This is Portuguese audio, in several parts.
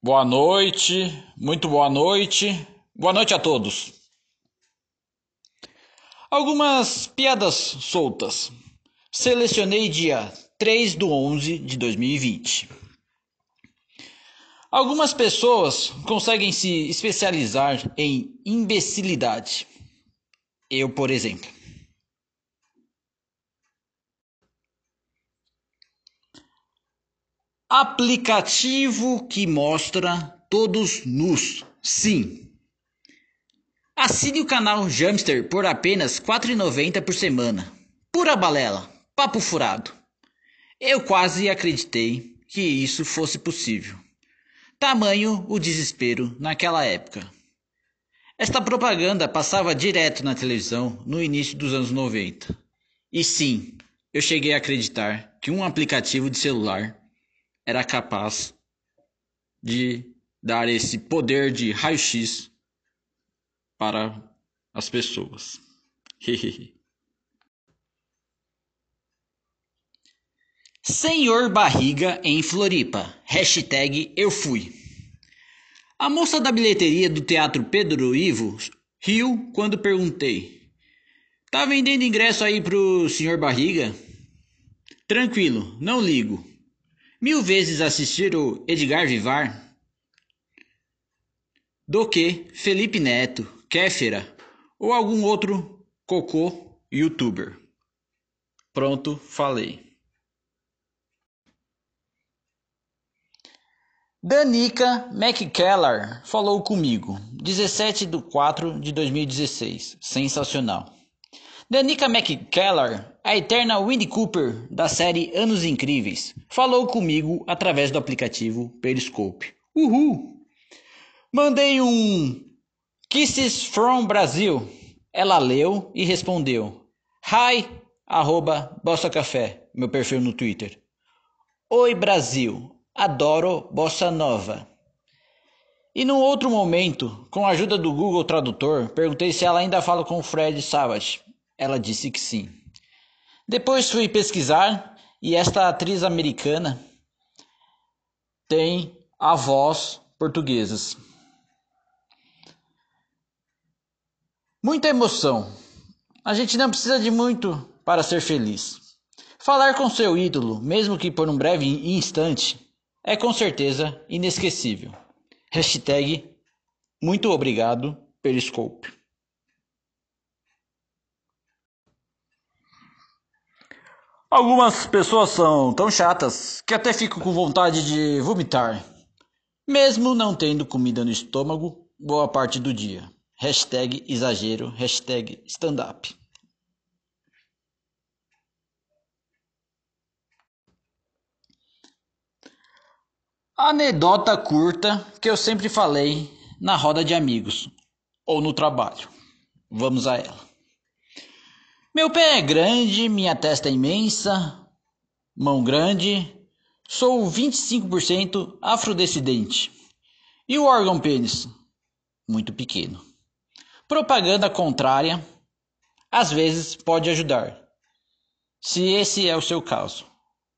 Boa noite, muito boa noite, boa noite a todos. Algumas piadas soltas. Selecionei dia 3 do 11 de 2020. Algumas pessoas conseguem se especializar em imbecilidade. Eu, por exemplo. Aplicativo que mostra todos nus. Sim. Assine o canal Jamster por apenas R$ 4,90 por semana. Pura balela, papo furado. Eu quase acreditei que isso fosse possível. Tamanho o desespero naquela época. Esta propaganda passava direto na televisão no início dos anos 90. E sim, eu cheguei a acreditar que um aplicativo de celular era capaz de dar esse poder de raio-x para as pessoas. Senhor Barriga em Floripa. Hashtag eu fui. A moça da bilheteria do Teatro Pedro Ivo riu quando perguntei: Tá vendendo ingresso aí pro senhor Barriga? Tranquilo, não ligo. Mil vezes assistir o Edgar Vivar do que Felipe Neto, Kéfera ou algum outro cocô youtuber. Pronto, falei. Danica McKellar falou comigo, 17 de 4 de 2016. Sensacional. Danica McKellar, a eterna Winnie Cooper da série Anos Incríveis, falou comigo através do aplicativo Periscope. Uhul! Mandei um Kisses from Brasil. Ela leu e respondeu: Hi, arroba Bossa Café, meu perfil no Twitter. Oi Brasil, adoro Bossa Nova. E num outro momento, com a ajuda do Google Tradutor, perguntei se ela ainda fala com o Fred Savage. Ela disse que sim. Depois fui pesquisar e esta atriz americana tem avós portuguesas. Muita emoção. A gente não precisa de muito para ser feliz. Falar com seu ídolo, mesmo que por um breve instante, é com certeza inesquecível. Hashtag muito obrigado, Periscope. Algumas pessoas são tão chatas que até fico com vontade de vomitar, mesmo não tendo comida no estômago boa parte do dia. Hashtag exagero, hashtag stand-up. Anedota curta que eu sempre falei na roda de amigos ou no trabalho. Vamos a ela. Meu pé é grande, minha testa é imensa, mão grande, sou 25% afrodescendente. E o órgão pênis? Muito pequeno. Propaganda contrária às vezes pode ajudar. Se esse é o seu caso,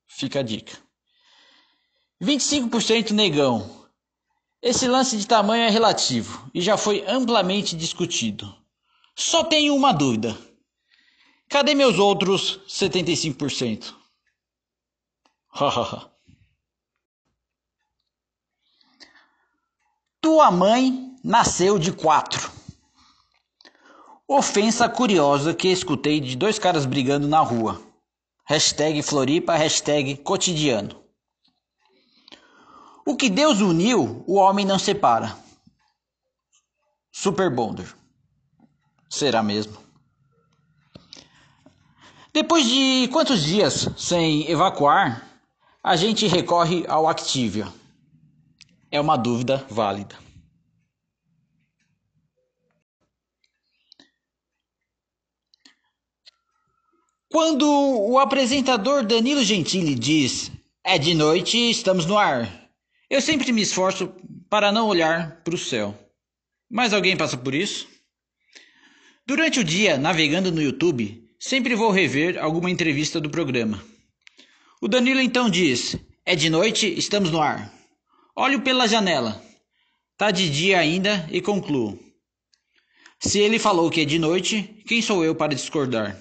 fica a dica. 25% negão. Esse lance de tamanho é relativo e já foi amplamente discutido. Só tenho uma dúvida. Cadê meus outros 75%? Tua mãe nasceu de quatro. Ofensa curiosa que escutei de dois caras brigando na rua. Hashtag Floripa, hashtag cotidiano. O que Deus uniu, o homem não separa. Super Bonder. Será mesmo? Depois de quantos dias sem evacuar, a gente recorre ao Activia? É uma dúvida válida. Quando o apresentador Danilo Gentili diz é de noite, estamos no ar, eu sempre me esforço para não olhar para o céu. Mas alguém passa por isso? Durante o dia, navegando no YouTube, Sempre vou rever alguma entrevista do programa. O Danilo então diz: É de noite, estamos no ar. Olho pela janela. Tá de dia ainda e concluo. Se ele falou que é de noite, quem sou eu para discordar?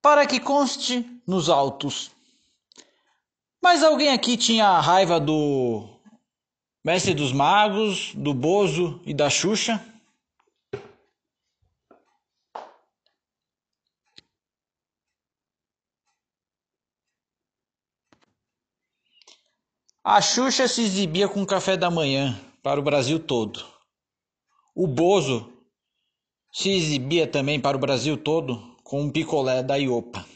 Para que conste nos autos. Mas alguém aqui tinha raiva do Mestre dos Magos, do Bozo e da Xuxa? A Xuxa se exibia com café da manhã para o Brasil todo. O Bozo se exibia também para o Brasil todo com um picolé da Iopa.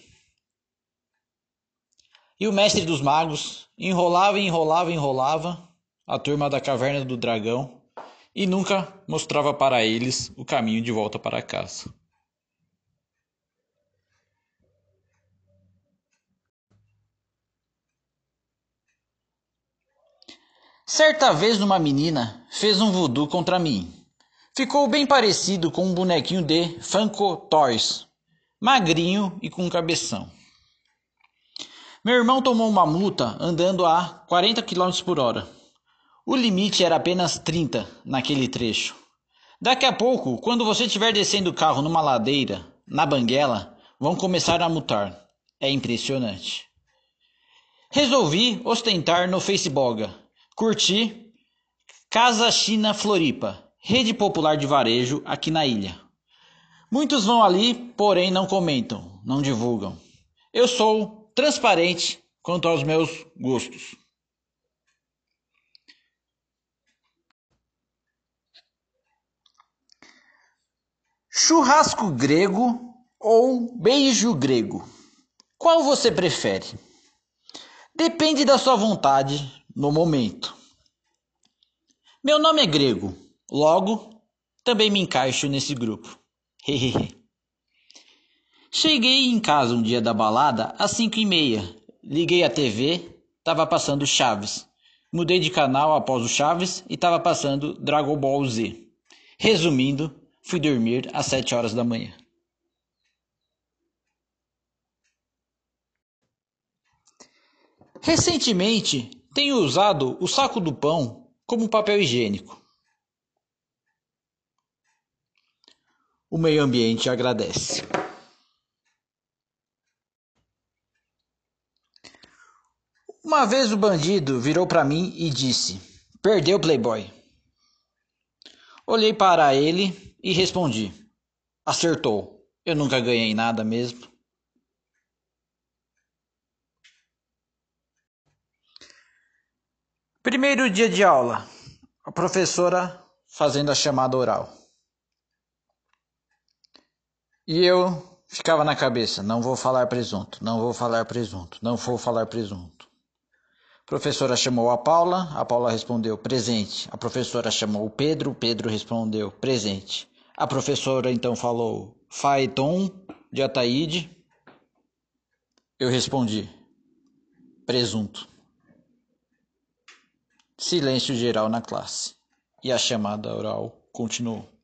E o mestre dos magos enrolava, enrolava, enrolava a turma da caverna do dragão e nunca mostrava para eles o caminho de volta para casa. Certa vez uma menina fez um voodoo contra mim. Ficou bem parecido com um bonequinho de Funko Toys, magrinho e com cabeção. Meu irmão tomou uma multa andando a 40 km por hora. O limite era apenas 30 naquele trecho. Daqui a pouco, quando você estiver descendo o carro numa ladeira, na banguela, vão começar a multar. É impressionante. Resolvi ostentar no Facebook. Curti Casa China Floripa, rede popular de varejo aqui na ilha. Muitos vão ali, porém não comentam, não divulgam. Eu sou transparente quanto aos meus gostos. Churrasco grego ou beijo grego? Qual você prefere? Depende da sua vontade no momento. Meu nome é grego, logo também me encaixo nesse grupo. Cheguei em casa um dia da balada às cinco e meia. Liguei a TV, tava passando Chaves. Mudei de canal após o Chaves e tava passando Dragon Ball Z. Resumindo, fui dormir às sete horas da manhã. Recentemente, tenho usado o saco do pão como papel higiênico. O meio ambiente agradece. Uma vez o bandido virou para mim e disse: Perdeu, Playboy. Olhei para ele e respondi: Acertou. Eu nunca ganhei nada mesmo. Primeiro dia de aula. A professora fazendo a chamada oral. E eu ficava na cabeça: não vou falar presunto, não vou falar presunto, não vou falar presunto. A professora chamou a Paula, a Paula respondeu presente. A professora chamou o Pedro, o Pedro respondeu presente. A professora então falou Faeton de Ataíde. Eu respondi presunto. Silêncio geral na classe. E a chamada oral continuou.